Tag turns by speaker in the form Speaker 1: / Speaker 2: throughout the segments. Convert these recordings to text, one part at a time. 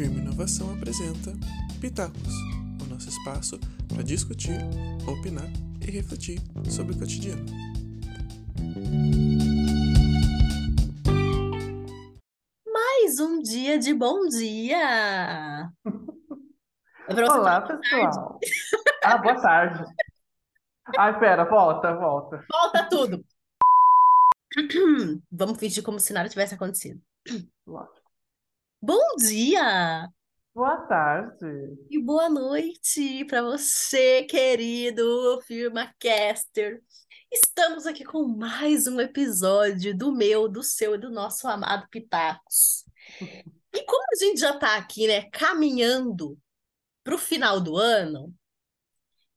Speaker 1: Firme Inovação apresenta Pitacos, o nosso espaço para discutir, opinar e refletir sobre o cotidiano.
Speaker 2: Mais um dia de bom dia!
Speaker 3: Olá, pessoal. Ah, boa tarde. Ai, pera, volta, volta.
Speaker 2: Volta tudo! Vamos fingir como se nada tivesse acontecido.
Speaker 3: Lógico.
Speaker 2: Bom dia
Speaker 3: Boa tarde.
Speaker 2: e boa noite para você, querido FirmaCaster. Estamos aqui com mais um episódio do meu, do seu e do nosso amado Pitacos. E como a gente já está aqui, né, caminhando para o final do ano, o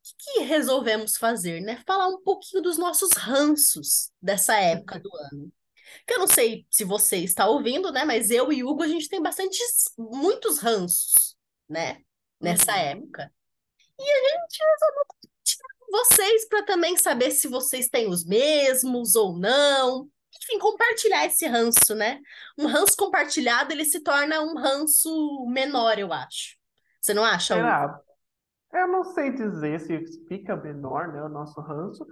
Speaker 2: que, que resolvemos fazer, né? Falar um pouquinho dos nossos ranços dessa época do ano. Que eu não sei se você está ouvindo, né? Mas eu e Hugo, a gente tem bastante, muitos ranços, né? Nessa
Speaker 3: Uhum.
Speaker 2: época. E a gente resolveu vocês para também saber se vocês têm os mesmos ou não. Enfim, compartilhar esse ranço, né? Um ranço compartilhado, ele se torna um ranço menor, eu acho. Você não acha, Hugo?
Speaker 3: Será? Eu não sei dizer se fica menor, né, o nosso ranço,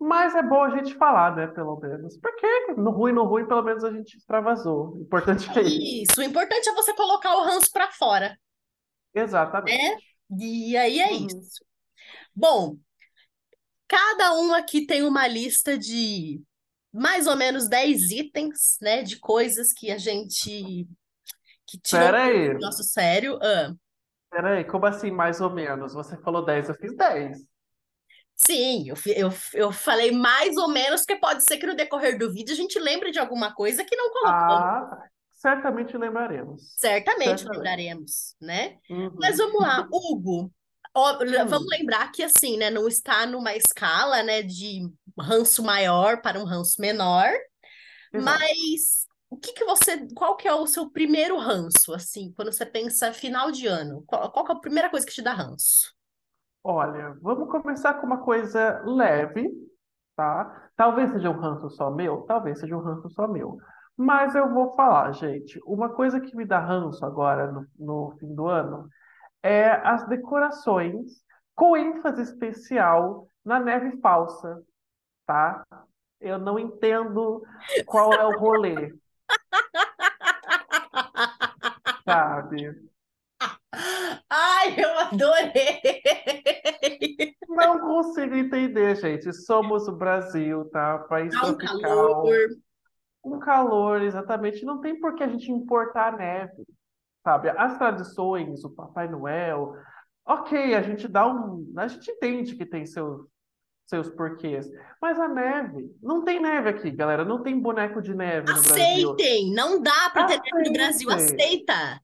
Speaker 3: mas é bom a gente falar, né, pelo menos. Porque no ruim, no ruim, pelo menos a gente extravasou. O importante é isso.
Speaker 2: Isso, o importante é você colocar o ranço para fora,
Speaker 3: Exatamente.
Speaker 2: né? E aí é
Speaker 3: Uhum.
Speaker 2: isso. Bom, cada um aqui tem uma lista de mais ou menos 10 itens, né? De coisas que a gente que
Speaker 3: aí,
Speaker 2: do nosso sério. Ah,
Speaker 3: pera aí, como assim, mais ou menos? Você falou 10, eu fiz 10.
Speaker 2: Sim, eu, eu, eu falei mais ou menos, porque pode ser que no decorrer do vídeo a gente lembre de alguma coisa que não colocamos.
Speaker 3: Ah, certamente lembraremos.
Speaker 2: Certamente
Speaker 3: Certamente.
Speaker 2: lembraremos, né?
Speaker 3: Uhum.
Speaker 2: Mas vamos lá, Hugo. Ó, l-
Speaker 3: Hum.
Speaker 2: vamos lembrar que assim, né, não está numa escala, né, de ranço maior para um ranço menor,
Speaker 3: Exato.
Speaker 2: mas o que que você, qual que é o seu primeiro ranço, assim, quando você pensa final de ano? Qual, qual é a primeira coisa que te dá ranço?
Speaker 3: Olha, vamos começar com uma coisa leve, tá? Talvez seja um ranço só meu, talvez seja um ranço só meu. Mas eu vou falar, gente, uma coisa que me dá ranço agora no, no fim do ano é as decorações com ênfase especial na neve falsa, tá? Eu não entendo qual é o rolê, sabe?
Speaker 2: Ai, eu adorei!
Speaker 3: Não consigo entender, gente. Somos o Brasil, tá? País
Speaker 2: Dá um
Speaker 3: tropical.
Speaker 2: calor.
Speaker 3: Um calor, exatamente. Não tem por que a gente importar neve, sabe? As tradições, o Papai Noel, ok, a gente dá um. A gente entende que tem seus, seus porquês. Mas a neve, não tem neve aqui, galera. Não tem boneco de neve no Brasil.
Speaker 2: Aceitem! Não dá para ter neve no Brasil, aceita!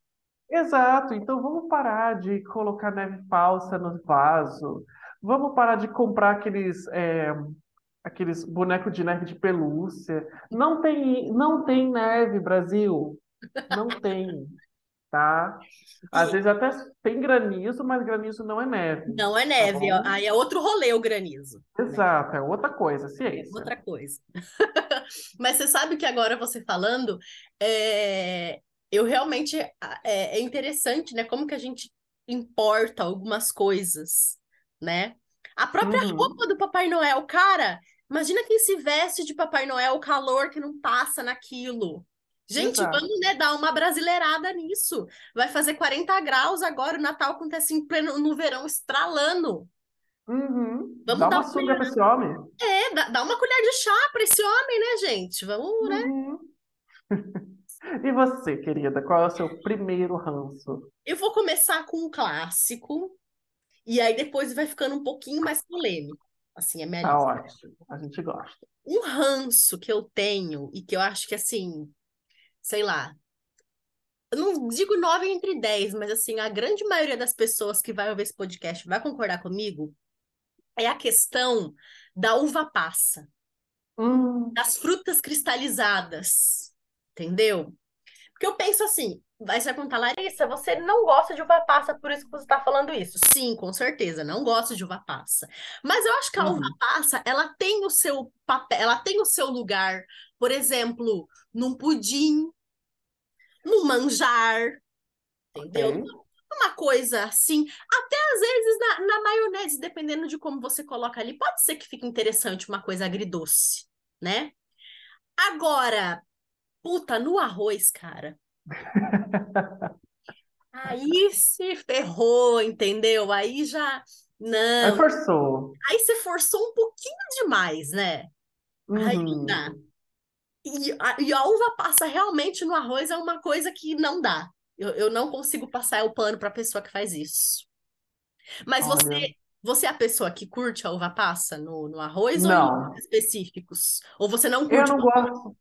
Speaker 3: Exato, então vamos parar de colocar neve falsa no vaso. Vamos parar de comprar aqueles, é, aqueles bonecos de neve de pelúcia. Não tem, não tem neve, Brasil. Não tem, tá? Às
Speaker 2: E-
Speaker 3: vezes até tem granizo, mas granizo não é neve.
Speaker 2: Não é neve,
Speaker 3: bom?
Speaker 2: aí é outro rolê o granizo.
Speaker 3: Exato, é outra coisa,
Speaker 2: É
Speaker 3: ciência.
Speaker 2: outra coisa. Mas você sabe que agora você falando, é, eu realmente é, é interessante, né? Como que a gente importa algumas coisas, né? A própria
Speaker 3: Uhum.
Speaker 2: roupa do Papai Noel, cara, imagina quem se veste de Papai Noel, o calor que não passa naquilo. Gente,
Speaker 3: Exato.
Speaker 2: vamos, né, dar uma brasileirada nisso. Vai fazer 40 graus agora, o Natal acontece em pleno no verão, estralando.
Speaker 3: Uhum.
Speaker 2: Vamos
Speaker 3: Dá
Speaker 2: dar
Speaker 3: uma sunga pra esse homem.
Speaker 2: É, dá, dá uma colher de chá para esse homem, né, gente? Vamos, né?
Speaker 3: E você, querida, qual é o seu primeiro ranço?
Speaker 2: Eu vou começar com um clássico, e aí depois vai ficando um pouquinho mais polêmico. Assim, é minha
Speaker 3: Tá ótimo, a gente gosta.
Speaker 2: Um ranço que eu tenho, e que eu acho que, assim, sei lá, eu não digo nove entre dez, mas, assim, a grande maioria das pessoas que vai ouvir esse podcast vai concordar comigo, é a questão da uva passa,
Speaker 3: Hum,
Speaker 2: das frutas cristalizadas, entendeu? Porque eu penso assim, Aí você vai perguntar, Larissa, você não gosta de uva passa, por isso que você está falando isso. Sim, com certeza, não gosto de uva passa. Mas eu acho que a uva
Speaker 3: Uhum.
Speaker 2: passa, ela tem o seu papel, ela tem o seu lugar, por exemplo, num pudim, num manjar, entendeu? Uma coisa assim, até às vezes na, na maionese, dependendo de como você coloca ali, pode ser que fique interessante uma coisa agridoce, né? Agora, puta, no arroz, cara. Aí se ferrou, entendeu? Aí já.
Speaker 3: Aí
Speaker 2: Não.
Speaker 3: forçou.
Speaker 2: Aí você forçou um pouquinho demais, né? Aí não
Speaker 3: Uhum.
Speaker 2: dá. E a, e a uva passa realmente no arroz é uma coisa que não dá. Eu, eu não consigo passar o pano para a pessoa que faz isso. Mas
Speaker 3: Olha,
Speaker 2: você, você é a pessoa que curte a uva passa no, no arroz ou em
Speaker 3: não.
Speaker 2: específicos? Ou você não
Speaker 3: Eu
Speaker 2: curte
Speaker 3: não
Speaker 2: uva passa?
Speaker 3: gosto.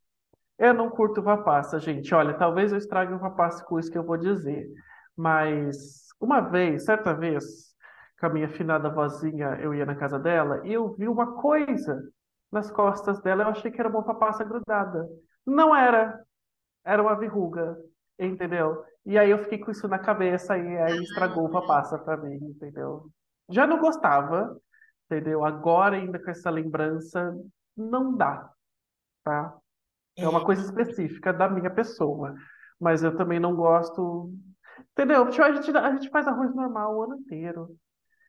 Speaker 3: Eu não curto uva passa, gente. Olha, talvez eu estrague uva passa com isso que eu vou dizer. Mas uma vez, certa vez, com a minha finada vozinha, eu ia na casa dela e eu vi uma coisa nas costas dela. Eu achei que era uma uva passa grudada. Não era. Era uma verruga, entendeu? E aí eu fiquei com isso na cabeça e aí estragou uva passa pra mim, entendeu? Já não gostava, entendeu? Agora ainda com essa lembrança, não dá, tá? É uma coisa específica da minha pessoa. Mas eu também não gosto. Entendeu? Tipo, A gente, a gente faz arroz normal o ano inteiro.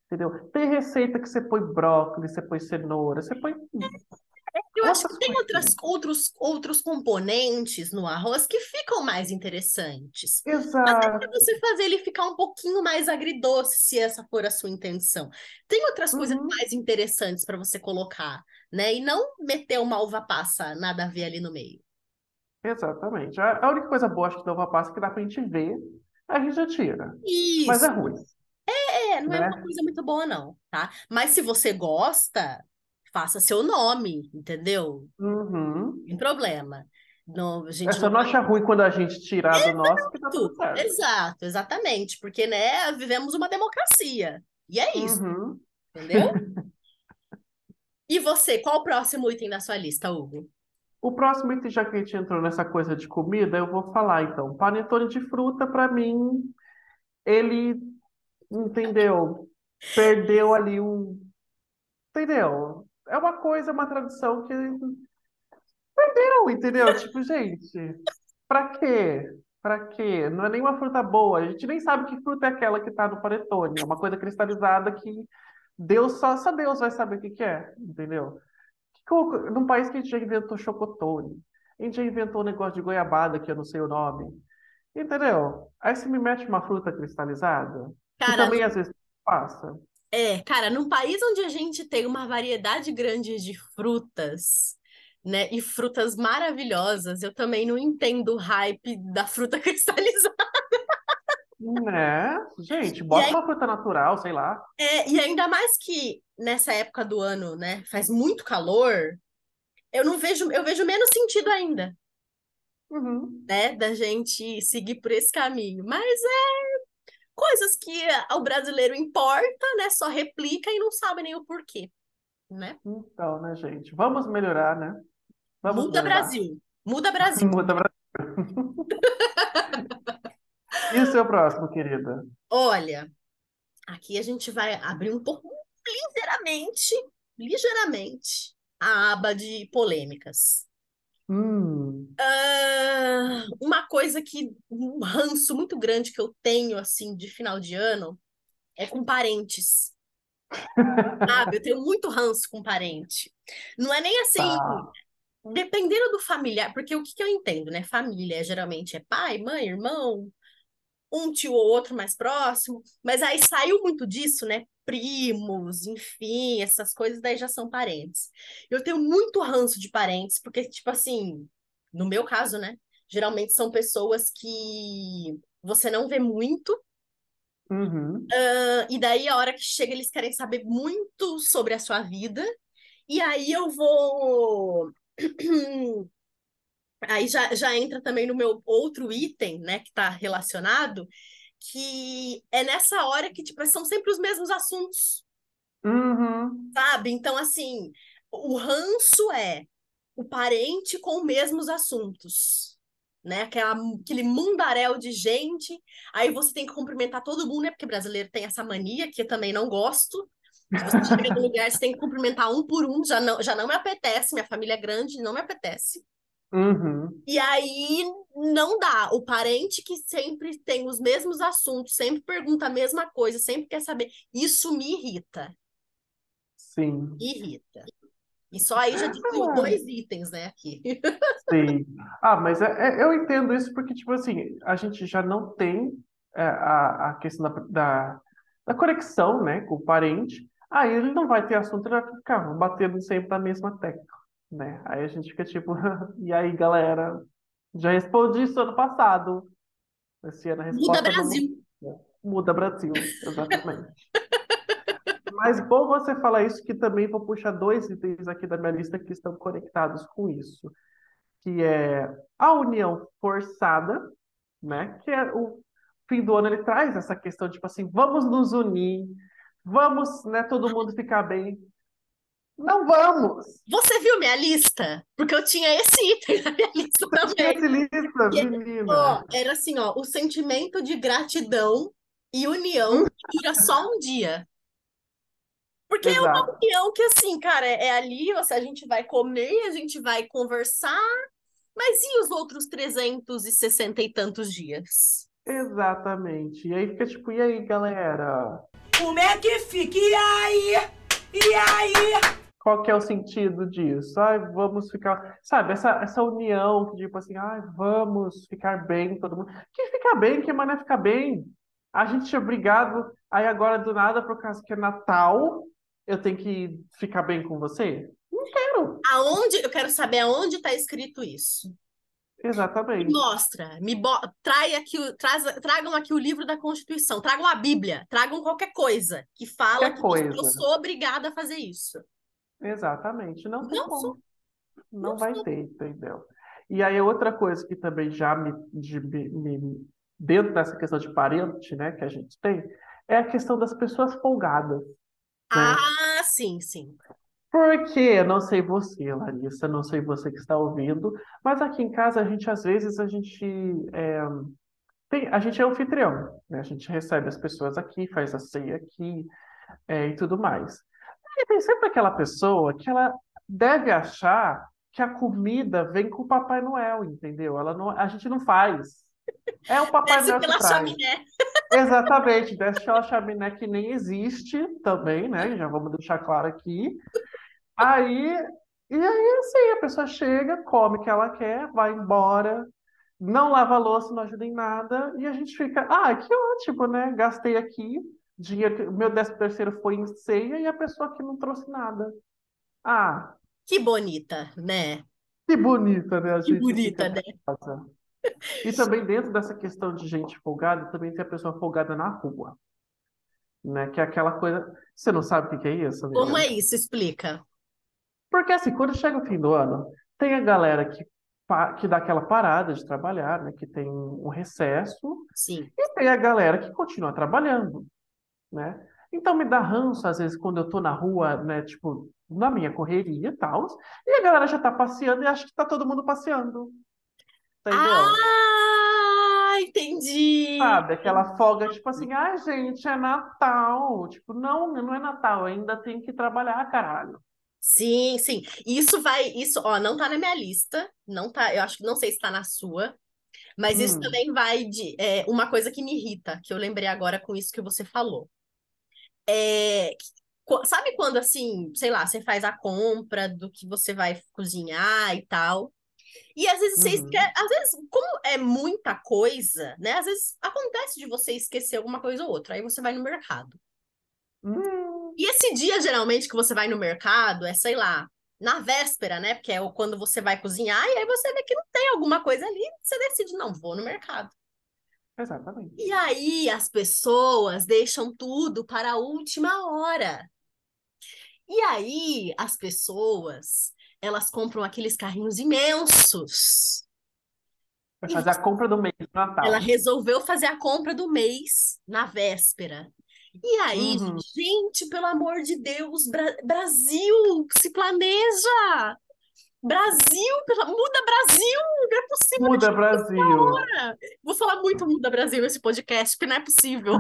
Speaker 3: Entendeu? Tem receita que você põe brócolis, você põe cenoura, você põe
Speaker 2: eu acho que tem outras, outros, outros componentes no arroz que ficam mais interessantes. Até para
Speaker 3: Exato.
Speaker 2: você fazer ele ficar um pouquinho mais agridoce, se essa for a sua intenção. Tem outras coisas
Speaker 3: Uhum,
Speaker 2: mais interessantes para você colocar, né? E não meter uma uva passa, nada a ver ali no meio.
Speaker 3: exatamente. A, a única coisa boa, acho que da uva passa que dá pra gente ver, a gente já tira. Mas é
Speaker 2: Isso.
Speaker 3: ruim,
Speaker 2: É, não é uma
Speaker 3: né?
Speaker 2: coisa muito boa, não, tá? Mas se você gosta, faça seu nome, entendeu?
Speaker 3: Uhum.
Speaker 2: Não tem problema. Não, a gente
Speaker 3: só
Speaker 2: não
Speaker 3: achar ruim quando a gente tirar do nosso que tá tudo
Speaker 2: Exato,
Speaker 3: certo.
Speaker 2: exato, exatamente. Porque, né, vivemos uma democracia. E é isso,
Speaker 3: Uhum.
Speaker 2: entendeu? E você, qual o próximo item da sua lista, Hugo?
Speaker 3: O próximo item, já que a gente entrou nessa coisa de comida, eu vou falar então. Panetone de fruta, pra mim, ele, entendeu? Perdeu ali um. Entendeu? É uma coisa, uma tradição que perdeu, entendeu? Tipo, gente, pra quê? Pra quê? Não é nenhuma fruta boa. A gente nem sabe que fruta é aquela que tá no panetone. É uma coisa cristalizada que Deus só, só Deus vai saber o que que é, entendeu? Que- Num país que a gente já inventou chocotone, a gente já inventou um negócio de goiabada, que eu não sei o nome, entendeu? Aí você me mete uma fruta cristalizada, que
Speaker 2: Cara,
Speaker 3: também
Speaker 2: no-
Speaker 3: às vezes passa.
Speaker 2: É, cara, num país onde a gente tem uma variedade grande de frutas, né, e frutas maravilhosas, eu também não entendo o hype da fruta cristalizada.
Speaker 3: Né? Gente, bota
Speaker 2: aí,
Speaker 3: uma fruta natural, sei lá.
Speaker 2: é, e ainda mais que nessa época do ano, né, faz muito calor, eu não vejo, eu vejo menos sentido ainda,
Speaker 3: Uhum.
Speaker 2: né, da gente seguir por esse caminho. Mas é coisas que o brasileiro importa, né, só replica e não sabe nem o porquê, né?
Speaker 3: Então, né, gente? Vamos melhorar, né? Vamos
Speaker 2: Muda
Speaker 3: melhorar.
Speaker 2: Brasil, muda Brasil.
Speaker 3: Muda Brasil. E o seu próximo, querida?
Speaker 2: Olha, aqui a gente vai abrir um pouco, ligeiramente, ligeiramente, a aba de polêmicas.
Speaker 3: Hum.
Speaker 2: Ah, uma coisa que, um ranço muito grande que eu tenho, assim, de final de ano, é com parentes. Sabe? Eu tenho muito ranço com parente. Não é nem assim,
Speaker 3: Tá.
Speaker 2: dependendo do familiar, porque o que que eu entendo, né? Família geralmente é pai, mãe, irmão, um tio ou outro mais próximo, mas aí saiu muito disso, né? Primos, enfim, essas coisas daí já são parentes. Eu tenho muito ranço de parentes, porque, tipo assim, no meu caso, né? Geralmente são pessoas que você não vê muito,
Speaker 3: Uhum.
Speaker 2: ah, e daí a hora que chega eles querem saber muito sobre a sua vida, e aí eu vou. Aí já, já entra também no meu outro item, né, que tá relacionado, que é nessa hora que, tipo, são sempre os mesmos assuntos,
Speaker 3: Uhum.
Speaker 2: sabe? Então, assim, o ranço é o parente com os mesmos assuntos, né? Aquela, aquele mundaréu de gente, aí você tem que cumprimentar todo mundo, né? Porque brasileiro tem essa mania, que eu também não gosto, que você chega no lugar, você tem que cumprimentar um por um, já não, já não me apetece, minha família é grande, não me apetece.
Speaker 3: Uhum.
Speaker 2: E aí não dá. O parente que sempre tem os mesmos assuntos, sempre pergunta a mesma coisa, sempre quer saber. Isso me irrita.
Speaker 3: Sim,
Speaker 2: Me irrita. E só aí já dividiu
Speaker 3: Ah.
Speaker 2: dois itens, né, aqui.
Speaker 3: sim. Ah, mas é- é- eu entendo isso porque, tipo assim, a gente já não tem é, a, a questão da, da, da conexão, né, com o parente. Aí ele não vai ter assunto, ele vai ficar batendo sempre na mesma tecla, né? Aí a gente fica tipo, e aí, galera? Já respondi isso ano passado. Esse ano a
Speaker 2: Muda
Speaker 3: resposta não
Speaker 2: Brasil.
Speaker 3: Muda Brasil, exatamente. Mas bom você falar isso, que também vou puxar dois itens aqui da minha lista que estão conectados com isso, que é a união forçada, né? Que é o fim do ano ele traz essa questão tipo assim, vamos nos unir, vamos, né? Todo mundo ficar bem. Não vamos.
Speaker 2: Você viu minha lista? Porque eu tinha esse item na minha lista
Speaker 3: Você tinha
Speaker 2: também.
Speaker 3: esse lista,
Speaker 2: E-
Speaker 3: menina.
Speaker 2: Ó, era assim, ó, o sentimento de gratidão e união dura só um dia. Porque é uma
Speaker 3: Exato.
Speaker 2: união que, assim, cara, é, é ali, ou seja, a gente vai comer, a gente vai conversar, mas e os outros 360 e tantos dias?
Speaker 3: Exatamente. E aí fica tipo, e aí, galera?
Speaker 4: Como é que fica? E aí? E aí?
Speaker 3: Qual que é o sentido disso? Ai, vamos ficar, sabe, essa, essa união que tipo assim, ai, vamos ficar bem, todo mundo. Que ficar bem, que mané ficar bem? A gente é obrigado, aí agora do nada, por causa que é Natal, eu tenho que ficar bem com você? Não quero.
Speaker 2: Aonde, eu quero saber aonde está escrito isso. Me
Speaker 3: Exatamente.
Speaker 2: mostra, me bo... Trai aqui, traz... tragam aqui o livro da Constituição, tragam a Bíblia, tragam qualquer coisa que fala
Speaker 3: Qualquer
Speaker 2: que você- eu
Speaker 3: coisa.
Speaker 2: sou obrigada a fazer isso.
Speaker 3: Exatamente. Não tem
Speaker 2: Não
Speaker 3: como.
Speaker 2: sou.
Speaker 3: Não
Speaker 2: Não
Speaker 3: vai
Speaker 2: sou.
Speaker 3: ter, entendeu? E aí outra coisa que também já me, de- me- me- dentro dessa questão de parente, né, que a gente tem, é a questão das pessoas folgadas. né?
Speaker 2: Ah, sim, sim.
Speaker 3: Porque, não sei você, Larissa, não sei você que está ouvindo, mas aqui em casa a gente, às vezes, a gente é, tem, a gente é anfitrião, né? A gente recebe as pessoas aqui, faz a ceia aqui, é, e tudo mais. E tem sempre aquela pessoa que ela deve achar que a comida vem com o Papai Noel, entendeu? Ela não, a gente não faz. É o Papai
Speaker 2: Desce
Speaker 3: Noel que
Speaker 2: pela
Speaker 3: traz.
Speaker 2: chaminé.
Speaker 3: Exatamente, desce pela chaminé que nem existe também, né? Já vamos deixar claro aqui. Aí, e aí assim, a pessoa chega, come o que ela quer, vai embora, não lava a louça, não ajuda em nada, e a gente fica, ah, que ótimo, né? Gastei aqui, dinheiro, que- meu décimo terceiro foi em ceia e a pessoa aqui não trouxe nada. Ah,
Speaker 2: Que bonita, né?
Speaker 3: que bonita, né? A
Speaker 2: Que bonita, né?
Speaker 3: casa. E também dentro dessa questão de gente folgada, também tem a pessoa folgada na rua, né? Que é aquela coisa, você não sabe o que que é isso, amiga?
Speaker 2: Como é isso? Explica.
Speaker 3: Porque assim, quando chega o fim do ano, tem a galera que, que dá aquela parada de trabalhar, né? Que tem um recesso,
Speaker 2: Sim.
Speaker 3: e tem a galera que continua trabalhando, né? Então me dá ranço, às vezes, quando eu tô na rua, né? Tipo, na minha correria e tal, e a galera já tá passeando e acha que tá todo mundo passeando. Entendeu?
Speaker 2: Ah, entendi.
Speaker 3: Sabe, aquela folga, tipo assim, ai, gente, é Natal. Tipo, não, não é Natal, ainda tenho que trabalhar, caralho.
Speaker 2: Sim, sim. Isso vai, isso, ó, não tá na minha lista, não tá, eu acho que não sei se tá na sua, mas isso
Speaker 3: Hum.
Speaker 2: também vai de é, uma coisa que me irrita, que eu lembrei agora com isso que você falou. É, sabe quando assim, sei lá, você faz a compra do que você vai cozinhar e tal, e às vezes você
Speaker 3: Uhum.
Speaker 2: esquece, às vezes, como é muita coisa, né? Às vezes acontece de você esquecer alguma coisa ou outra, aí você vai no mercado.
Speaker 3: Hum,
Speaker 2: E esse dia, geralmente, que você vai no mercado, é, sei lá, na véspera, né? Porque é quando você vai cozinhar, e aí você vê que não tem alguma coisa ali, você decide, não, vou no mercado.
Speaker 3: Exatamente.
Speaker 2: E aí as pessoas deixam tudo para a última hora. E aí as pessoas, elas compram aqueles carrinhos imensos.
Speaker 3: Vai fazer a compra do mês do Natal.
Speaker 2: Ela resolveu fazer a compra do mês na véspera. E aí,
Speaker 3: Uhum.
Speaker 2: gente, pelo amor de Deus, Bra- Brasil, se planeja! Brasil, muda Brasil! Não é possível.
Speaker 3: Muda Brasil.
Speaker 2: Vou falar muito muda Brasil nesse podcast, porque não é possível.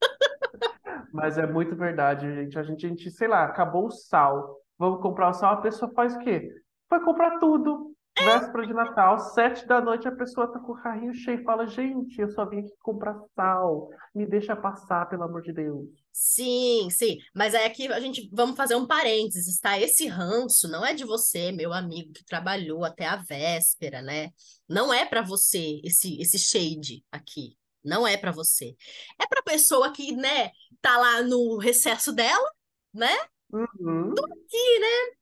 Speaker 3: Mas é muito verdade, gente. A gente, a gente, sei lá, acabou o sal. Vamos comprar o sal, a pessoa faz o quê? Vai comprar tudo. Véspera de Natal, sete da noite, a pessoa tá com o carrinho cheio e fala: Gente, eu só vim aqui comprar sal. Me deixa passar, pelo amor de Deus.
Speaker 2: Sim, sim. Mas aí aqui a gente vamos fazer um parênteses, tá? Esse ranço não é de você, meu amigo que trabalhou até a véspera, né? Não é para você esse esse shade aqui. Não é para você. É para pessoa que, né, tá lá no recesso dela, né?
Speaker 3: Uhum.
Speaker 2: Aqui, né?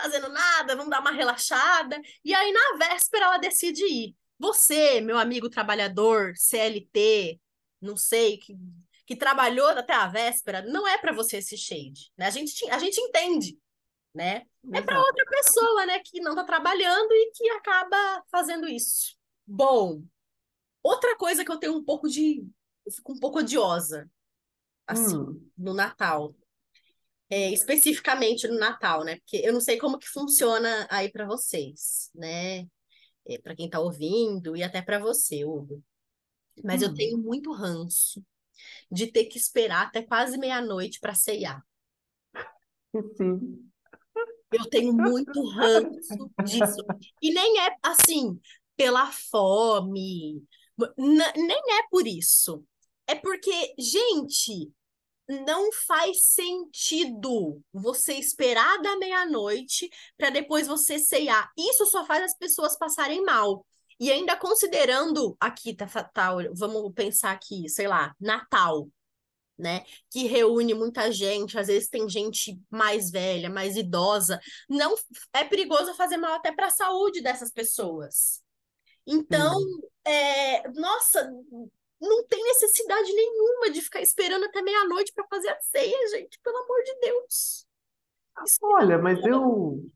Speaker 2: Fazendo nada, vamos dar uma relaxada. E aí na véspera ela decide ir. Você, meu amigo trabalhador, CLT, não sei, que que trabalhou até a véspera, não é para você esse shade, né? A gente, a gente entende, né? É para
Speaker 3: Exato.
Speaker 2: outra pessoa, né, que não está trabalhando e que acaba fazendo isso. Bom, outra coisa que eu tenho um pouco de. Eu fico um pouco odiosa, assim,
Speaker 3: Hum,
Speaker 2: no Natal. É, especificamente no Natal, né? Porque eu não sei como que funciona aí para vocês, né? É, para quem está ouvindo e até para você, Hugo. Mas eu
Speaker 3: hum.
Speaker 2: tenho muito ranço de ter que esperar até quase meia-noite para ceiar.
Speaker 3: Sim.
Speaker 2: Eu tenho muito ranço disso. E nem é assim, pela fome, nem é por isso. É porque, gente, não faz sentido você esperar da meia-noite para depois você ceiar. Isso só faz as pessoas passarem mal. E ainda considerando aqui, tá, tá, vamos pensar aqui, sei lá, Natal né? Que reúne muita gente, às vezes tem gente mais velha, mais idosa. Não é perigoso fazer mal até para a saúde dessas pessoas. Então,
Speaker 3: Sim.
Speaker 2: é, nossa, não tem necessidade nenhuma de ficar esperando até meia-noite para fazer a ceia, gente, pelo amor de Deus. Isso
Speaker 3: Olha, mas
Speaker 2: raiva.
Speaker 3: eu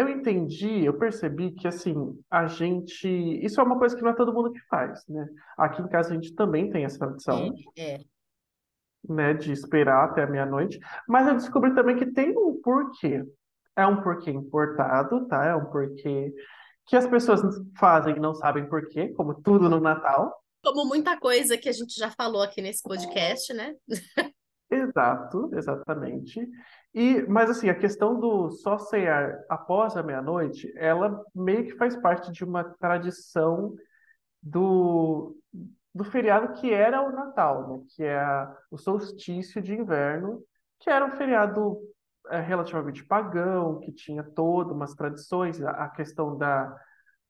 Speaker 3: eu entendi, eu percebi que assim, a gente, isso é uma coisa que não é todo mundo que faz, né? Aqui em casa a gente também tem essa tradição,
Speaker 2: É, é.
Speaker 3: né, de esperar até a meia-noite, mas eu descobri também que tem um porquê. É um porquê importado, tá? É um porquê que as pessoas fazem e não sabem porquê, como tudo no Natal.
Speaker 2: Como muita coisa que a gente já falou aqui nesse podcast, né?
Speaker 3: Exato, exatamente. E, mas assim, a questão do só cear após a meia-noite, ela meio que faz parte de uma tradição do, do feriado que era o Natal, né? Que é a- o solstício de inverno, que era um feriado é, relativamente pagão, que tinha todas umas tradições, a, a questão da,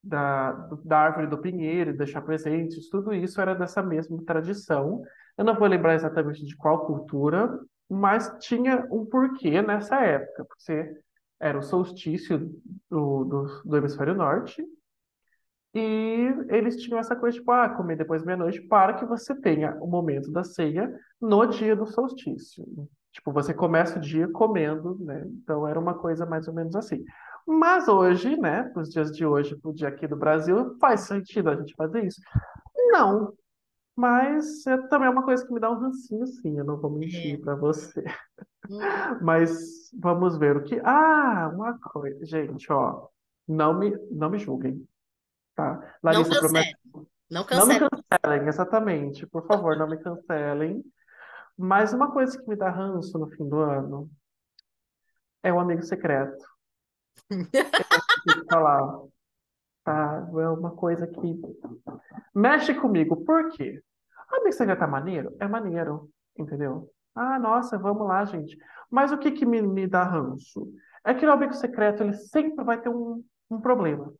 Speaker 3: da, da árvore do pinheiro, deixar presentes, tudo isso era dessa mesma tradição. Eu não vou lembrar exatamente de qual cultura, mas tinha um porquê nessa época, porque era o solstício do, do, do hemisfério norte, e eles tinham essa coisa, tipo, ah, comer depois meia-noite para que você tenha o momento da ceia no dia do solstício. Tipo, você começa o dia comendo, né? Então era uma coisa mais ou menos assim. Mas hoje, né, para os dias de hoje, para o dia aqui do Brasil, faz sentido a gente fazer isso? Não, mas é, também é uma coisa que me dá um rancinho, sim, eu não vou mentir
Speaker 2: É.
Speaker 3: para você.
Speaker 2: Hum,
Speaker 3: Mas vamos ver o que. Ah, uma coisa, gente, ó, não me, não me julguem, tá?
Speaker 2: Não
Speaker 3: Larissa promete.
Speaker 2: Não
Speaker 3: Não me
Speaker 2: cancele.
Speaker 3: cancelem, exatamente, por favor, não me cancelem. Mas uma coisa que me dá ranço no fim do ano é o amigo secreto. Que falar, tá? É uma coisa que mexe comigo. Por quê? Amigo secreto é maneiro? É maneiro, entendeu? Ah, nossa, vamos lá, gente. Mas o que que me, me dá ranço? É que o amigo secreto, ele sempre vai ter um, um problema,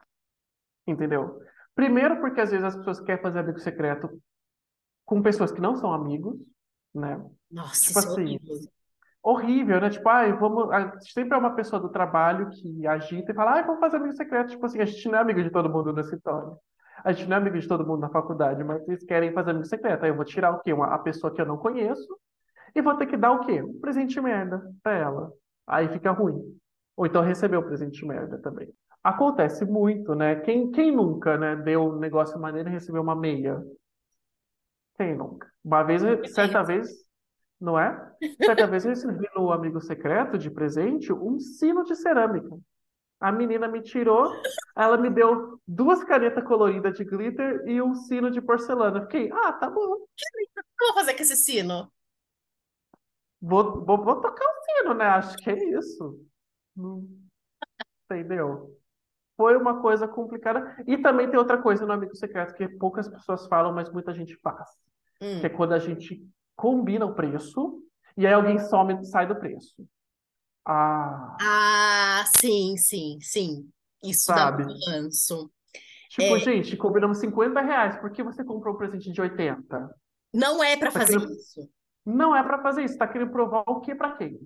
Speaker 3: entendeu? Primeiro porque às vezes as pessoas querem fazer amigo secreto com pessoas que não são amigos, né?
Speaker 2: Nossa,
Speaker 3: Tipo
Speaker 2: isso é
Speaker 3: assim,
Speaker 2: horrível.
Speaker 3: horrível, né? Tipo, ai, vamos. ah, Sempre é uma pessoa do trabalho que agita e fala, ai, vamos fazer amigo secreto. Tipo assim, a gente não é amigo de todo mundo no escritório. A gente não é amigo de todo mundo na faculdade, mas eles querem fazer amigo secreto. Aí eu vou tirar o quê? Uma, a pessoa que eu não conheço e vou ter que dar o quê? Um presente merda pra ela. Aí fica ruim. Ou então receber o presente merda também. Acontece muito, né? Quem, quem nunca, né, deu um negócio maneiro e recebeu uma meia? Quem nunca? Uma vez, certa vez, não é? Certa vez eu recebi no amigo secreto de presente um sino de cerâmica. A menina me tirou, ela me deu duas canetas coloridas de glitter e um sino de porcelana. Fiquei, ah, tá bom.
Speaker 2: O que eu vou fazer com esse sino?
Speaker 3: Vou, vou, vou tocar o sino, né? Acho que é isso. Entendeu? foi uma coisa complicada. E também tem outra coisa no Amigo Secreto que poucas pessoas falam, mas muita gente faz.
Speaker 2: Hum.
Speaker 3: Que é quando a gente combina o preço e aí alguém some sai do preço. Ah,
Speaker 2: Ah, sim, sim, sim. Isso dá muito ranço.
Speaker 3: Tipo,
Speaker 2: É.
Speaker 3: gente, combinamos 50 reais. Por que você comprou um presente de 80?
Speaker 2: Não é pra
Speaker 3: Tá
Speaker 2: fazer
Speaker 3: querendo-
Speaker 2: isso.
Speaker 3: Não é pra fazer isso. Tá querendo provar o que pra quem?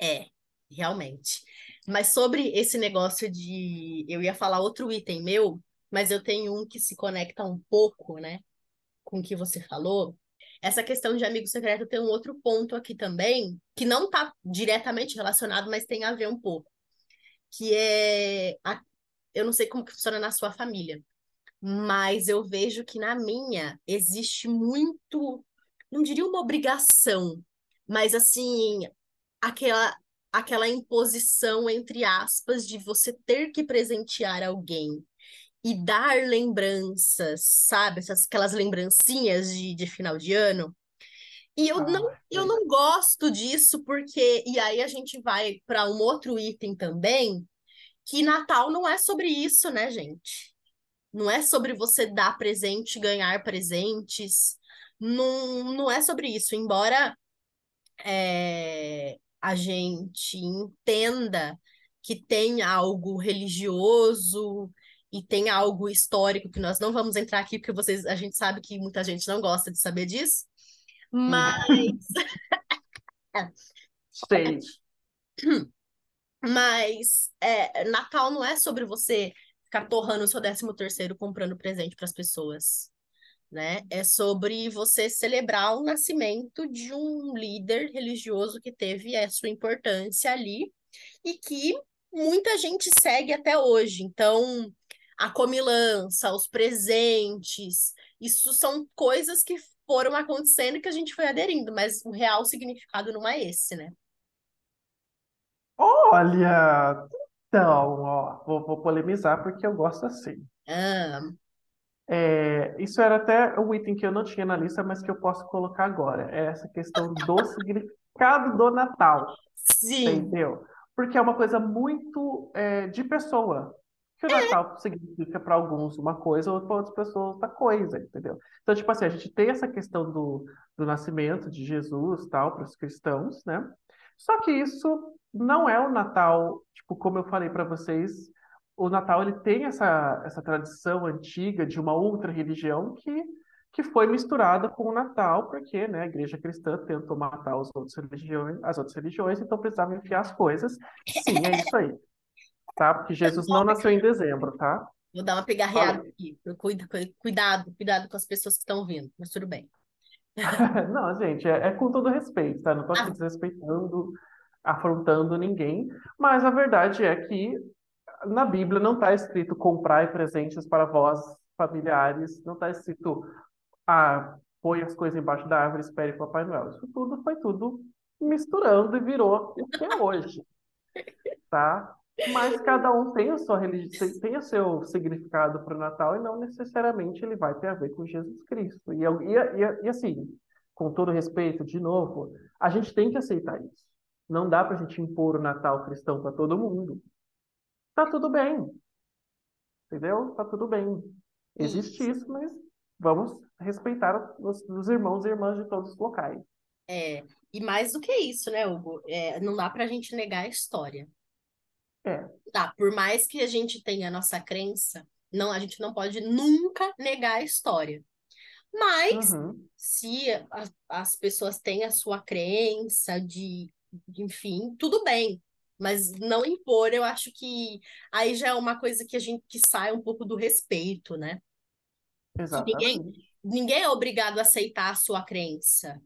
Speaker 2: É, realmente. Mas sobre esse negócio de. Eu ia falar outro item meu, mas eu tenho um que se conecta um pouco, né, com o que você falou. Essa questão de amigo secreto tem um outro ponto aqui também, que não está diretamente relacionado, mas tem a ver um pouco. Que é. a- Eu não sei como que funciona na sua família, mas eu vejo que na minha existe muito. Não diria uma obrigação, mas assim, aquela aquela imposição, entre aspas, de você ter que presentear alguém e dar lembranças, sabe? Essas, aquelas lembrancinhas de, de final de ano. E eu não,
Speaker 3: Ah,
Speaker 2: eu
Speaker 3: sei.
Speaker 2: não gosto disso, porque. E aí a gente vai para um outro item também, que Natal não é sobre isso, né, gente? Não é sobre você dar presente, ganhar presentes. Não, não é sobre isso. Embora é, a gente entenda que tem algo religioso e tem algo histórico que nós não vamos entrar aqui, porque vocês, a gente sabe que muita gente não gosta de saber disso. Mas,
Speaker 3: Sei.
Speaker 2: mas é, Natal não é sobre você ficar torrando o seu décimo terceiro comprando presente para as pessoas. né? É sobre você celebrar o nascimento de um líder religioso que teve a sua importância ali e que muita gente segue até hoje. Então, a comilança, os presentes, isso são coisas que foram acontecendo e que a gente foi aderindo, mas o real significado não é esse, né?
Speaker 3: Olha, então, ó, vou, vou polemizar porque eu gosto assim.
Speaker 2: Ah,
Speaker 3: É, isso era até um item que eu não tinha na lista, mas que eu posso colocar agora. É essa questão do significado do Natal,
Speaker 2: sim,
Speaker 3: entendeu? Porque é uma coisa muito é, de pessoa. Que o Natal significa para alguns uma coisa, ou para outras pessoas outra coisa, entendeu? Então, tipo assim, a gente tem essa questão do, do nascimento de Jesus, tal, para os cristãos, né? Só que isso não é o Natal, tipo, como eu falei para vocês, o Natal ele tem essa, essa tradição antiga de uma outra religião que, que foi misturada com o Natal, porque, né, a igreja cristã tentou matar os outros religiões, as outras religiões, então precisava enfiar as coisas. Sim, é isso aí. Tá? Porque Jesus não nasceu em dezembro, tá?
Speaker 2: vou dar uma pegarreada aqui. Cuida- Cuidado, cuidado com as pessoas que estão vindo, mas tudo bem.
Speaker 3: Não, gente, é, é com todo respeito, tá? Não tô aqui
Speaker 2: Ah.
Speaker 3: desrespeitando, afrontando ninguém, mas a verdade é que na Bíblia não está escrito comprai presentes para vós, familiares, não está escrito ah, põe as coisas embaixo da árvore, espere o Papai Noel. Isso tudo foi tudo misturando e virou o que é hoje, tá? Mas cada um tem a sua religião, tem o seu significado para o Natal e não necessariamente ele vai ter a ver com Jesus Cristo. E, e, e, assim, com todo respeito, de novo, a gente tem que aceitar isso. Não dá para a gente impor o Natal cristão para todo mundo. Tá tudo bem. Entendeu? Tá tudo bem. Existe isso, mas vamos respeitar os, os irmãos e irmãs de todos os locais.
Speaker 2: É, e mais do que isso, né, Hugo? É, não dá pra gente negar a história.
Speaker 3: É.
Speaker 2: Tá, por mais que a gente tenha a nossa crença, não, a gente não pode nunca negar a história. Mas
Speaker 3: Uhum.
Speaker 2: se a- as pessoas têm a sua crença de, de- enfim, tudo bem. Mas não impor, eu acho que aí já é uma coisa que a gente que sai um pouco do respeito, né?
Speaker 3: Exatamente.
Speaker 2: Ninguém é obrigado a aceitar a sua crença.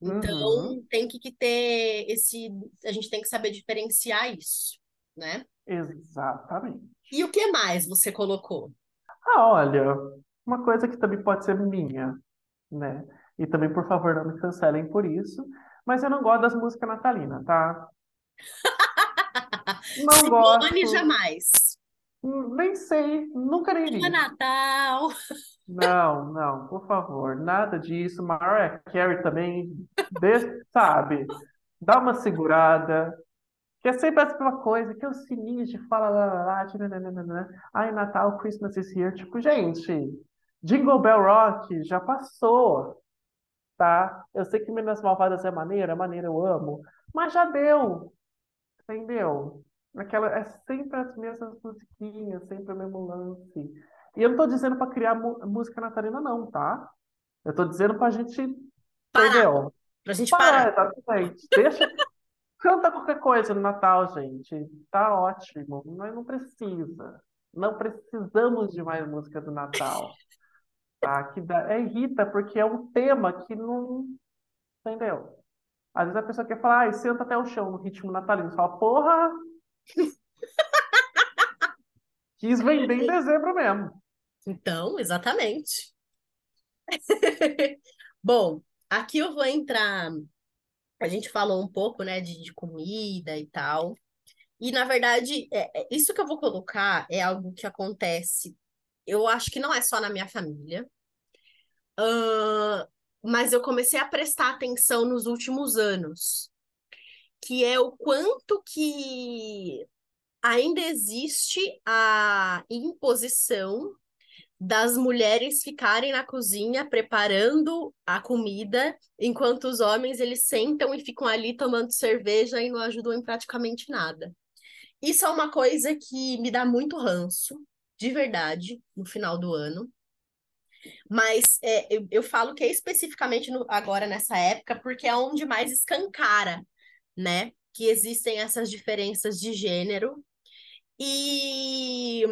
Speaker 2: Então,
Speaker 3: Uhum.
Speaker 2: tem que, que ter esse. A gente tem que saber diferenciar isso, né?
Speaker 3: Exatamente.
Speaker 2: E o que mais você colocou?
Speaker 3: Ah, olha, uma coisa que também pode ser minha, né? E também, por favor, não me cancelem por isso, mas eu não gosto das músicas natalinas, tá? Não
Speaker 2: Simone
Speaker 3: gosto,
Speaker 2: jamais.
Speaker 3: Hum, nem sei, nunca nem
Speaker 2: É
Speaker 3: vi.
Speaker 2: Natal.
Speaker 3: Não, não, por favor, nada disso. Mariah Carey também, sabe? Dá uma segurada, Que é sempre a mesma coisa, que é os sininhos de fala lá, lá, lá, de nananana. Ai, Natal, Christmas is here. Tipo, gente, Jingle Bell Rock já passou, tá? Eu sei que Meninas Malvadas é maneira, é maneira, eu amo, mas já deu, entendeu? Aquela, é sempre as mesmas musiquinhas, sempre o mesmo lance. E eu não tô dizendo pra criar música natalina, não, tá? Eu tô dizendo pra gente,
Speaker 2: Parar.
Speaker 3: entendeu?
Speaker 2: Pra gente
Speaker 3: Parar,
Speaker 2: parar.
Speaker 3: exatamente. Deixa, canta qualquer coisa no Natal, gente. Tá ótimo, mas não precisa. Não precisamos de mais música do Natal. Tá? Que dá, é irrita, porque é um tema que não. Entendeu? Às vezes a pessoa quer falar, ai, senta até o chão no ritmo natalino. Você fala, porra! Quis vender em dezembro mesmo.
Speaker 2: Então, exatamente. Bom, aqui eu vou entrar. A gente falou um pouco, né, de, de comida e tal. E, na verdade, é- é- isso que eu vou colocar é algo que acontece. Eu acho que não é só na minha família. Ahn, mas eu comecei a prestar atenção nos últimos anos, que é o quanto que ainda existe a imposição das mulheres ficarem na cozinha preparando a comida, enquanto os homens eles sentam e ficam ali tomando cerveja e não ajudam em praticamente nada. Isso é uma coisa que me dá muito ranço, de verdade, no final do ano. Mas é, eu, eu falo que é especificamente no- agora nessa época, porque é onde mais escancara, né? Que existem essas diferenças de gênero. E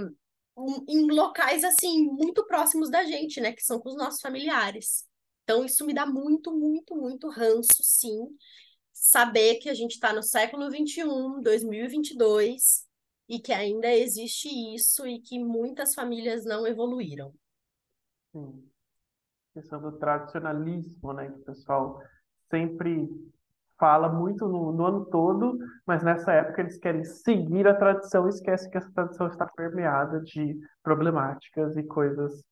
Speaker 2: em- locais assim muito próximos da gente, né, que são com os nossos familiares. Então isso me dá muito, muito, muito ranço, sim, saber que a gente está no século um, 21, 2022 e que ainda existe isso e que muitas famílias não evoluíram.
Speaker 3: Sim. Questão do tradicionalismo, né? Que o pessoal sempre fala muito no, no ano todo, mas nessa época eles querem seguir a tradição e esquecem que essa tradição está permeada de problemáticas e coisas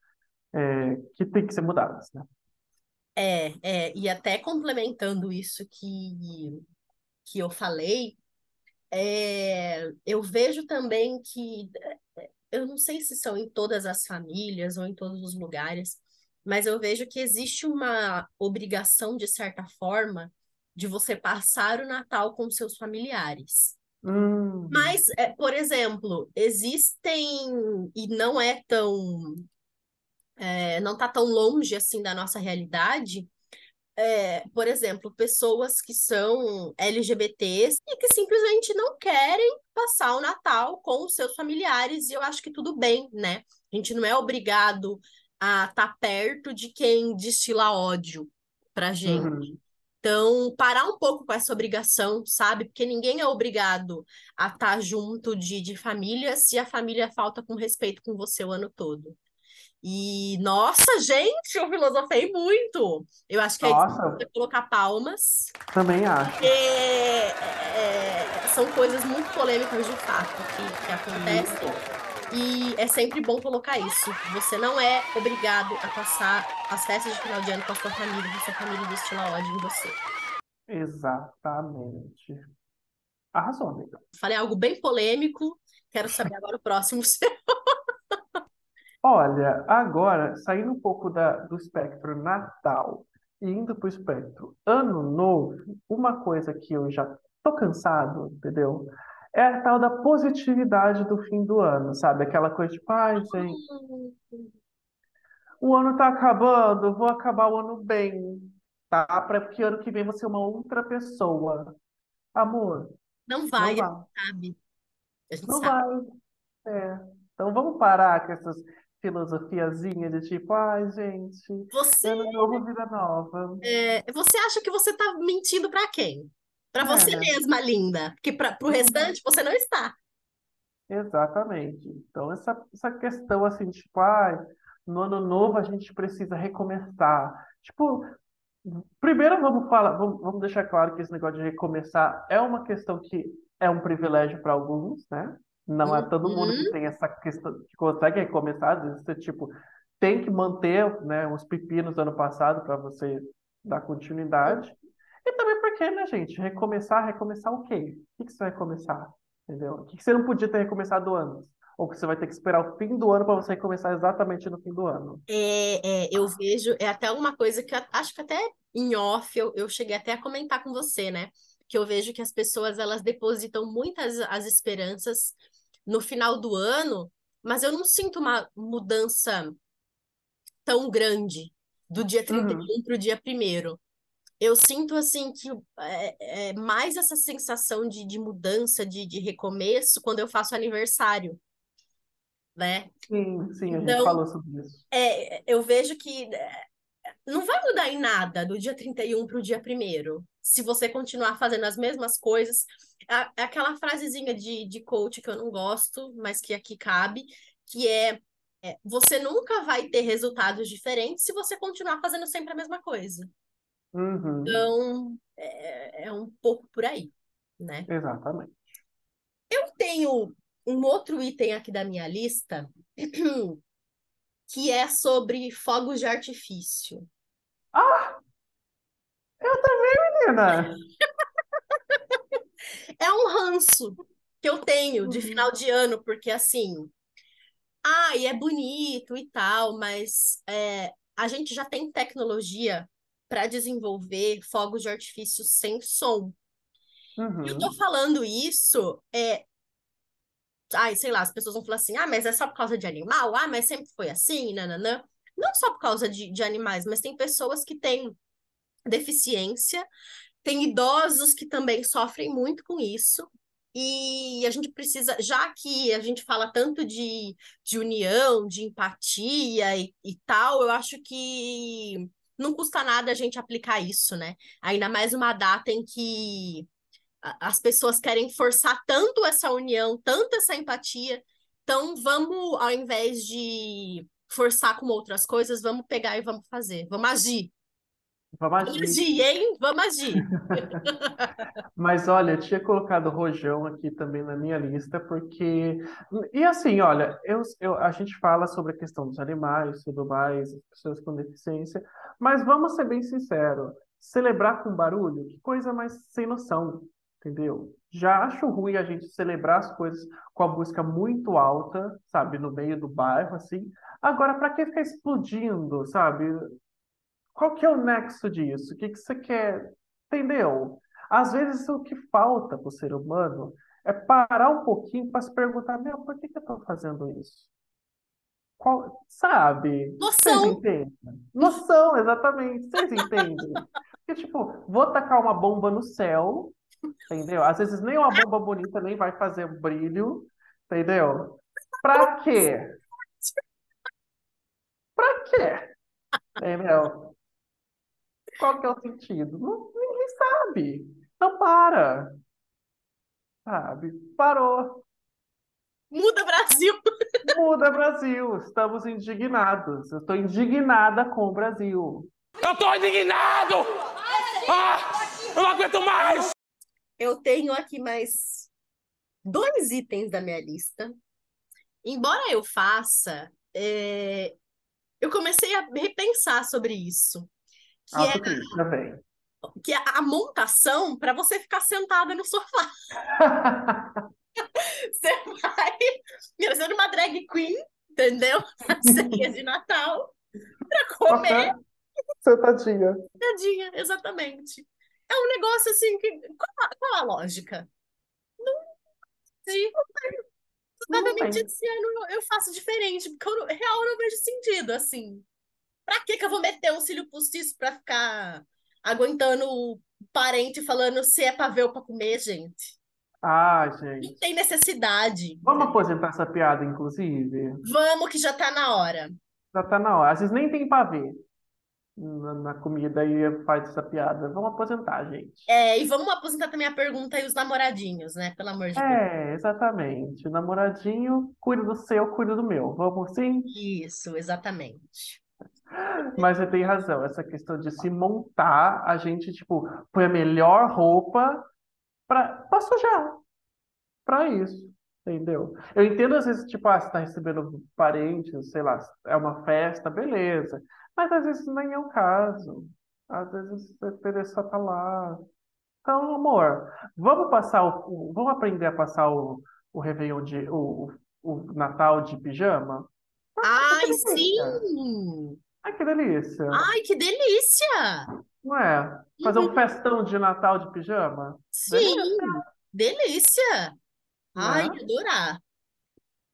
Speaker 3: é, que têm que ser mudadas, né?
Speaker 2: É, é, e até complementando isso que, que eu falei, é, eu vejo também que, eu não sei se são em todas as famílias ou em todos os lugares, mas eu vejo que existe uma obrigação, de certa forma, de você passar o Natal com seus familiares.
Speaker 3: Hum,
Speaker 2: Mas, é, por exemplo, existem, e não é tão, é, não tá tão longe assim da nossa realidade, é, por exemplo, pessoas que são LGBTs e que simplesmente não querem passar o Natal com os seus familiares, e eu acho que tudo bem, né? A gente não é obrigado a estar perto de quem destila ódio pra gente.
Speaker 3: uhum.
Speaker 2: Então, parar um pouco com essa obrigação, sabe? Porque ninguém é obrigado a estar junto de, de família se a família falta com respeito com você o ano todo. E, nossa, gente, eu filosofei muito. Eu acho que é
Speaker 3: Nossa,
Speaker 2: de colocar palmas,
Speaker 3: também acho.
Speaker 2: porque é, é, são coisas muito polêmicas de fato que, que acontecem. E é sempre bom colocar isso. Você não é obrigado a passar as festas de final de ano com a sua família, se a sua família destila ódio em você.
Speaker 3: Exatamente. Arrasou, amiga.
Speaker 2: Falei algo bem polêmico. Quero saber agora o próximo seu.
Speaker 3: Olha, agora, saindo um pouco da, do espectro Natal e indo para o espectro Ano Novo, uma coisa que eu já tô cansado, entendeu? É a tal da positividade do fim do ano, sabe? Aquela coisa tipo, ai, gente, o ano tá acabando, vou acabar o ano bem, tá? Para que ano que vem você é uma outra pessoa. Amor,
Speaker 2: Não
Speaker 3: não
Speaker 2: vai,
Speaker 3: vai,
Speaker 2: sabe?
Speaker 3: Não
Speaker 2: sabe.
Speaker 3: vai. É. Então vamos parar com essas filosofiazinhas de tipo, ai, gente,
Speaker 2: Você,
Speaker 3: ano novo, vida nova.
Speaker 2: é, você acha que você tá mentindo pra quem? Pra
Speaker 3: É,
Speaker 2: você
Speaker 3: né?
Speaker 2: mesma, linda. Porque pra, pro
Speaker 3: Uhum.
Speaker 2: restante você não está.
Speaker 3: Exatamente. Então, essa, essa questão assim, tipo, ai, no ano novo a gente precisa recomeçar. Tipo, primeiro vamos falar, vamos, vamos deixar claro que esse negócio de recomeçar é uma questão que é um privilégio para alguns, né? Não é todo mundo que
Speaker 2: Uhum.
Speaker 3: tem essa questão, que consegue recomeçar. Às vezes você, tipo, tem que manter, né, os pepinos do ano passado para você dar continuidade. E também porque, né, gente? Recomeçar, recomeçar o quê? O que que você vai começar? Entendeu? O que que você não podia ter recomeçado antes? Ou que você vai ter que esperar o fim do ano para você começar exatamente no fim do ano?
Speaker 2: É, é, eu vejo, é até uma coisa que eu acho que até em off eu, eu cheguei até a comentar com você, né? Que eu vejo que as pessoas elas depositam muitas as esperanças no final do ano, mas eu não sinto uma mudança tão grande do dia 31
Speaker 3: Uhum.
Speaker 2: para o dia 1 Eu sinto assim que é, é mais essa sensação de, de mudança, de, de recomeço, quando eu faço aniversário, né?
Speaker 3: Sim, sim, a gente
Speaker 2: Então,
Speaker 3: falou sobre isso.
Speaker 2: é, eu vejo que é, não vai mudar em nada do dia 31 para o dia 1 se você continuar fazendo as mesmas coisas. É aquela frasezinha de, de coach que eu não gosto, mas que aqui cabe, que é, é, você nunca vai ter resultados diferentes se você continuar fazendo sempre a mesma coisa.
Speaker 3: Uhum,
Speaker 2: Então, é, é um pouco por aí, né?
Speaker 3: exatamente.
Speaker 2: Eu tenho um outro item aqui da minha lista que é sobre fogos de artifício.
Speaker 3: Eu também, menina!
Speaker 2: É um ranço que eu tenho de
Speaker 3: Uhum.
Speaker 2: final de ano, porque assim, ai, é bonito e tal, mas é, a gente já tem tecnologia para desenvolver fogos de artifício sem som. Eu tô
Speaker 3: Uhum.
Speaker 2: falando isso, é, ai, sei lá, as pessoas vão falar assim, ah, mas é só por causa de animal? Ah, mas sempre foi assim, nananã. Não só por causa de, de animais, mas tem pessoas que têm deficiência, tem idosos que também sofrem muito com isso. E a gente precisa, já que a gente fala tanto de, de união, de empatia e, e tal, eu acho que não custa nada a gente aplicar isso, né? Ainda mais uma data em que as pessoas querem forçar tanto essa união, tanto essa empatia. Então, vamos, ao invés de forçar com outras coisas, vamos pegar e vamos fazer. Vamos agir.
Speaker 3: Vamos agir.
Speaker 2: agir, hein? Vamos agir.
Speaker 3: Mas olha, eu tinha colocado o rojão aqui também na minha lista, porque. E assim, olha, eu, eu- a gente fala sobre a questão dos animais, tudo mais, as pessoas com deficiência, mas vamos ser bem sinceros: celebrar com barulho, que coisa mais sem noção, entendeu? Já acho ruim a gente celebrar as coisas com a música muito alta, sabe, no meio do bairro, assim. Agora, para que ficar explodindo, sabe? Qual que é o nexo disso? O que que você quer? Entendeu? Às vezes o que falta para o ser humano é parar um pouquinho para se perguntar, meu, por que que eu estou fazendo isso? Qual, sabe? Vocês
Speaker 2: Noção.
Speaker 3: entendem? Noção, exatamente. Vocês entendem? Porque, tipo, vou tacar uma bomba no céu, entendeu? Às vezes nem uma bomba bonita nem vai fazer brilho, entendeu? Pra quê? Pra quê? Entendeu? Qual que é o sentido? Não- ninguém sabe. Então para, sabe? Parou.
Speaker 2: Muda Brasil.
Speaker 3: Muda, Brasil. Estamos indignados. Eu estou indignada com o Brasil.
Speaker 5: Eu tô indignado! Ah, eu não aguento mais!
Speaker 2: Eu tenho aqui mais dois itens da minha lista. Embora eu faça, é, eu comecei a repensar sobre isso. Que é,
Speaker 3: Autocrítica, vem.
Speaker 2: que é a montação para você ficar sentada no sofá. Você vai parecendo uma drag queen, entendeu? Na ceia de Natal, para comer.
Speaker 3: Sentadinha.
Speaker 2: Tadinha, exatamente. É um negócio assim que. Qual a, qual a lógica? Não.
Speaker 3: Não tem.
Speaker 2: esse ano eu, eu faço diferente, porque eu, real eu não vejo sentido, assim. Pra que que eu vou meter um cílio postiço pra ficar aguentando o parente falando se é pra ver ou pra comer, gente?
Speaker 3: Ah,
Speaker 2: Não
Speaker 3: gente.
Speaker 2: tem necessidade.
Speaker 3: Vamos aposentar essa piada, inclusive?
Speaker 2: Vamos que já tá na hora.
Speaker 3: Já tá na hora. Às vezes nem tem pavê na, na comida e faz essa piada. Vamos aposentar, gente.
Speaker 2: É, e vamos aposentar também a pergunta aí os namoradinhos, né? Pelo amor de Deus.
Speaker 3: É, exatamente. O namoradinho, cuida do seu, cuida do meu. Vamos sim?
Speaker 2: Isso, exatamente.
Speaker 3: Mas você tem razão, essa questão de se montar, a gente, tipo, põe a melhor roupa pra, pra sujar. Pra isso, entendeu? Eu entendo às vezes, tipo, ah, você tá recebendo parentes, sei lá, é uma festa, beleza. Mas às vezes nem é o caso, Às vezes a Teresa tá lá. Então, amor, vamos passar o, o- vamos aprender a passar o, o Réveillon de, o, o, o Natal de pijama?
Speaker 2: Ai, sim!
Speaker 3: Ai, que delícia.
Speaker 2: Ai, que delícia!
Speaker 3: Não é? Fazer um festão de Natal de pijama?
Speaker 2: Sim, delícia! Ai,
Speaker 3: Né?
Speaker 2: ia adorar.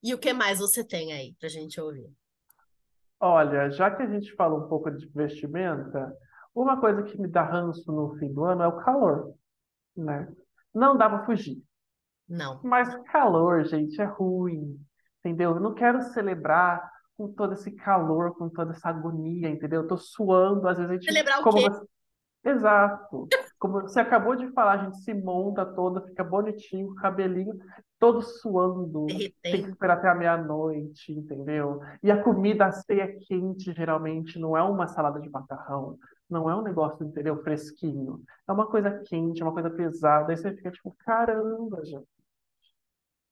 Speaker 2: E o que mais você tem aí pra gente ouvir?
Speaker 3: Olha, já que a gente falou um pouco de vestimenta, uma coisa que me dá ranço no fim do ano é o calor, né? Não dá pra fugir.
Speaker 2: Não.
Speaker 3: Mas calor, gente, é ruim, entendeu? Eu não quero celebrar com todo esse calor, com toda essa agonia, entendeu? Eu tô suando, às vezes a gente...
Speaker 2: Celebrar o
Speaker 3: como
Speaker 2: quê?
Speaker 3: você- Exato. Como você acabou de falar, a gente se monta toda, fica bonitinho, cabelinho todo suando, tem que
Speaker 2: Derretendo.
Speaker 3: esperar até a meia-noite, entendeu? E a comida, a ceia quente, geralmente, não é uma salada de macarrão, não é um negócio, entendeu, fresquinho. É uma coisa quente, é uma coisa pesada, aí você fica tipo, caramba, gente.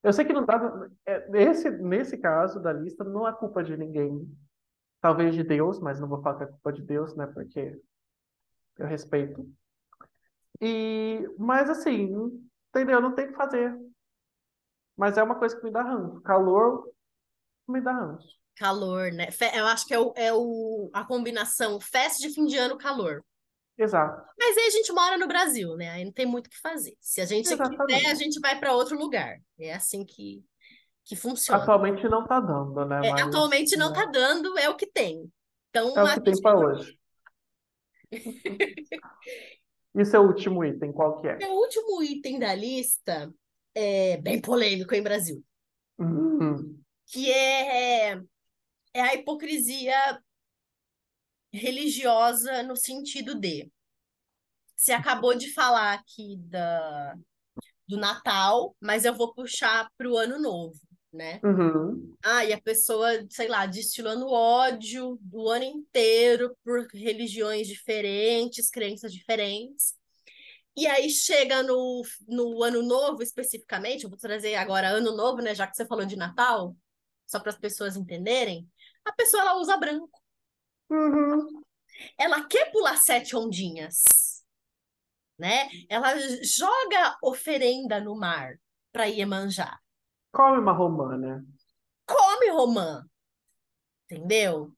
Speaker 3: Eu sei que não dá. é, Nesse, nesse caso da lista, não é culpa de ninguém. Talvez de Deus, mas não vou falar que é culpa de Deus, né? Porque eu respeito. E, mas assim, entendeu? Não tem o que fazer. Mas é uma coisa que me dá ranço. Calor me dá ranço.
Speaker 2: Calor, né? Eu acho que é, o, é o, a combinação festa de fim de ano, calor.
Speaker 3: Exato.
Speaker 2: Mas aí a gente mora no Brasil, né? Aí não tem muito o que fazer. Se a gente quiser,
Speaker 3: Exatamente.
Speaker 2: a gente vai para outro lugar. É assim que, que funciona.
Speaker 3: Atualmente não tá dando, né?
Speaker 2: É,
Speaker 3: Mas,
Speaker 2: atualmente não tá dando, é o que tem. Então,
Speaker 3: É o que tem para hoje. E seu último item, qual que é?
Speaker 2: o último item da lista é bem polêmico em Brasil,
Speaker 3: Hum,
Speaker 2: que é, é a hipocrisia religiosa no sentido de você acabou de falar aqui da, do Natal, mas eu vou puxar para o Ano Novo, né?
Speaker 3: uhum.
Speaker 2: Ah, e a pessoa, sei lá, destilando ódio do ano inteiro por religiões diferentes, crenças diferentes. E aí chega no, no ano novo, especificamente, eu vou trazer agora ano novo, né? Já que você falou de Natal, só para as pessoas entenderem, a pessoa ela usa branco.
Speaker 3: Uhum.
Speaker 2: Ela quer pular sete ondinhas, né? Ela joga oferenda no mar para Iemanjá.
Speaker 3: Come uma romã, né?
Speaker 2: come romã. Entendeu?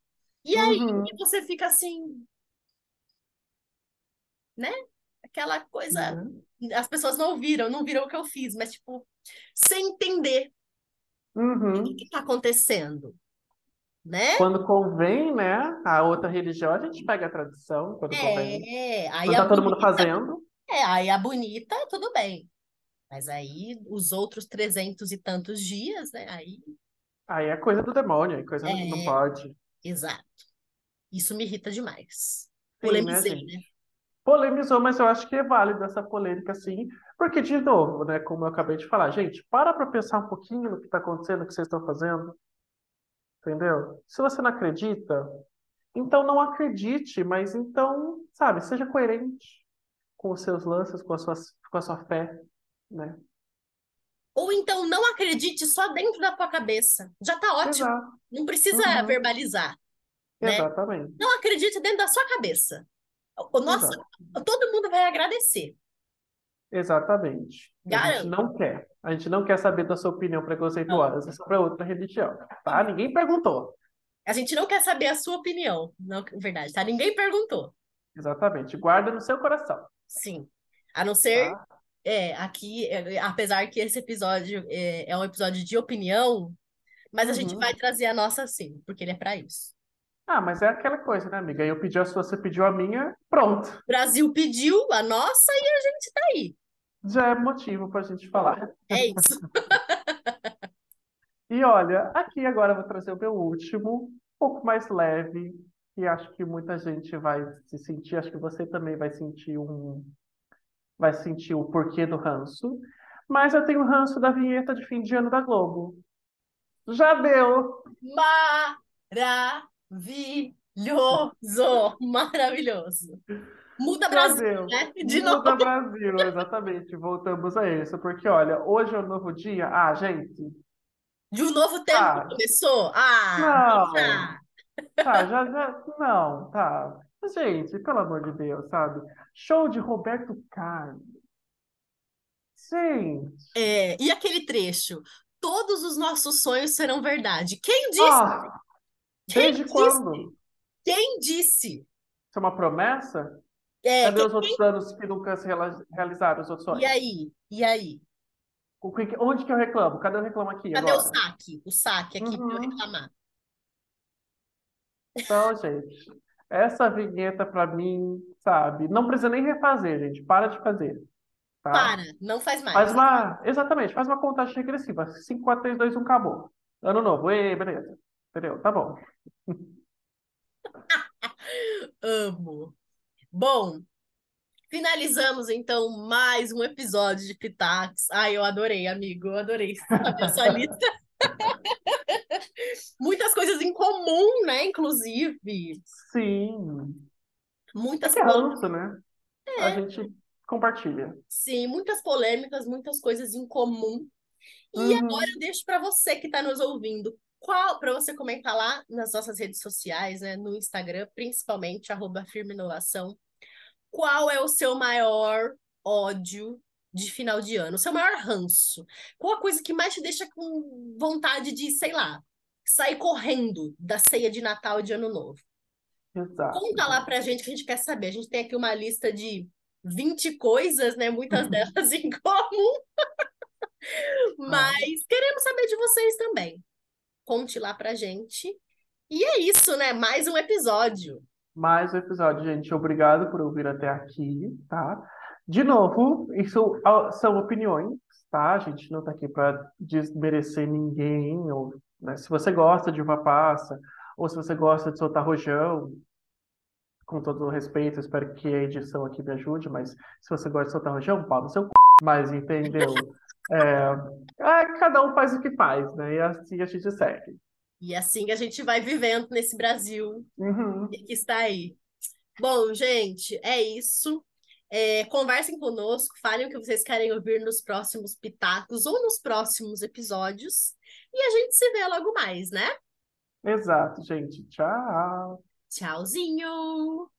Speaker 2: E aí
Speaker 3: Uhum.
Speaker 2: você fica assim, né? Aquela coisa.
Speaker 3: Uhum.
Speaker 2: As pessoas não viram, não viram o que eu fiz, mas, tipo, sem entender o
Speaker 3: Uhum.
Speaker 2: que tá acontecendo. Né?
Speaker 3: Quando convém, né? A outra religião, a gente pega a tradição quando convém.
Speaker 2: É, aí
Speaker 3: Quando tá todo mundo
Speaker 2: bonita,
Speaker 3: fazendo.
Speaker 2: é, aí a bonita, tudo bem. Mas aí os outros trezentos e tantos dias, né? Aí,
Speaker 3: Aí é coisa do demônio, é coisa que não
Speaker 2: É.
Speaker 3: pode.
Speaker 2: exato. Isso me irrita demais.
Speaker 3: Sim, né,
Speaker 2: Polemizei, né?
Speaker 3: Polemizou, mas eu acho que é válido essa polêmica, sim. Porque, de novo, né? Como eu acabei de falar, gente, para pra pensar um pouquinho no que tá acontecendo, no que vocês estão fazendo. Entendeu? Se você não acredita, então não acredite, mas então, sabe, seja coerente com os seus lances, com a sua, com a sua fé, né?
Speaker 2: Ou então não acredite só dentro da tua cabeça. Já tá ótimo.
Speaker 3: Exato,
Speaker 2: Não precisa
Speaker 3: Uhum.
Speaker 2: verbalizar. né?
Speaker 3: exatamente.
Speaker 2: Não acredite dentro da sua cabeça. O nosso,
Speaker 3: Exato.
Speaker 2: todo mundo vai agradecer.
Speaker 3: Exatamente. A gente
Speaker 2: Garanto.
Speaker 3: não quer. A gente não quer saber da sua opinião preconceituosa sobre outra religião, tá? Ninguém perguntou.
Speaker 2: A gente não quer saber a sua opinião. Não, verdade, tá? Ninguém perguntou.
Speaker 3: Exatamente. Guarda no seu coração,
Speaker 2: Sim. A não ser,
Speaker 3: tá?
Speaker 2: é, aqui, é, apesar que esse episódio é, é um episódio de opinião, mas a gente
Speaker 3: Uhum.
Speaker 2: vai trazer a nossa sim, porque ele é pra isso.
Speaker 3: Ah, mas é aquela coisa, né, amiga? Eu pedi a sua, você pediu a minha, pronto.
Speaker 2: O Brasil pediu a nossa e a gente tá aí.
Speaker 3: Já é motivo pra gente falar.
Speaker 2: É isso.
Speaker 3: E olha, aqui agora eu vou trazer o meu último, um pouco mais leve, e acho que muita gente vai se sentir, acho que você também vai sentir um, vai sentir o porquê do ranço. Mas eu tenho ranço da vinheta de fim de ano da Globo. Já deu!
Speaker 2: Maravilhoso! Maravilhoso. Muda Brasil,
Speaker 3: deu.
Speaker 2: né? De
Speaker 3: Muda
Speaker 2: novo.
Speaker 3: Brasil, exatamente. Voltamos a isso, porque olha, hoje é um novo dia. Ah, gente,
Speaker 2: De um novo tempo
Speaker 3: Ah.
Speaker 2: começou? Ah,
Speaker 3: Não. tá, já, já, não, tá. Gente, pelo amor de Deus, sabe? Show de Roberto Carlos. Gente.
Speaker 2: É, e aquele trecho? Todos os nossos sonhos serão verdade. Quem disse?
Speaker 3: Ah,
Speaker 2: Quem
Speaker 3: desde
Speaker 2: disse?
Speaker 3: quando?
Speaker 2: Quem disse?
Speaker 3: Isso é uma promessa?
Speaker 2: É,
Speaker 3: Cadê
Speaker 2: quem-
Speaker 3: os outros anos que nunca se realizaram, os outros sonhos?
Speaker 2: E aí? E aí?
Speaker 3: O que- Onde que eu reclamo? Cadê eu reclamo aqui
Speaker 2: Cadê o
Speaker 3: agora?
Speaker 2: saque? O saque aqui para eu
Speaker 3: Uhum.
Speaker 2: reclamar.
Speaker 3: Então, gente, essa vinheta pra mim, sabe? Não precisa nem refazer, gente. Para de fazer. Tá?
Speaker 2: Para, não faz mais.
Speaker 3: Faz uma. Exatamente, faz uma contagem regressiva. 5, 4, 3, 2, 1, acabou. Ano novo. Ê, beleza. Entendeu? Tá bom.
Speaker 2: Amo. Bom, finalizamos então mais um episódio de Pitax. Ai, eu adorei, amigo, eu adorei saber a sua lista. Muitas coisas em comum, né? Inclusive,
Speaker 3: Sim.
Speaker 2: muitas
Speaker 3: é ranço, né? A gente compartilha.
Speaker 2: sim, muitas polêmicas, muitas coisas em comum. E
Speaker 3: Uhum.
Speaker 2: agora eu deixo para você que está nos ouvindo, qual para você comentar lá nas nossas redes sociais, né, no Instagram, principalmente arroba firme inovação, qual é o seu maior ódio de final de ano, o seu maior ranço? Qual a coisa que mais te deixa com vontade de, sei lá, sair correndo da ceia de Natal e de Ano Novo?
Speaker 3: Exato.
Speaker 2: Conta lá pra gente que a gente quer saber. A gente tem aqui uma lista de 20 coisas, né? Muitas delas em comum. Mas queremos saber de vocês também. Conte lá pra gente. E é isso, né? Mais um episódio.
Speaker 3: Mais um episódio, gente. Obrigado por ouvir até aqui, tá? De novo, isso são opiniões, tá? A gente não tá aqui para desmerecer ninguém. Ou, né? Se você gosta de uva passa, ou se você gosta de soltar rojão, com todo o respeito, espero que a edição aqui me ajude, mas se você gosta de soltar rojão, pau no seu c... Mas entendeu? É, ah, cada um faz o que faz, né? E assim a gente segue.
Speaker 2: E assim a gente vai vivendo nesse Brasil
Speaker 3: Uhum.
Speaker 2: que está aí. Bom, gente, é isso. É, conversem conosco, falem o que vocês querem ouvir nos próximos pitacos ou nos próximos episódios. E a gente se vê logo mais, né?
Speaker 3: Exato, gente. Tchau.
Speaker 2: Tchauzinho!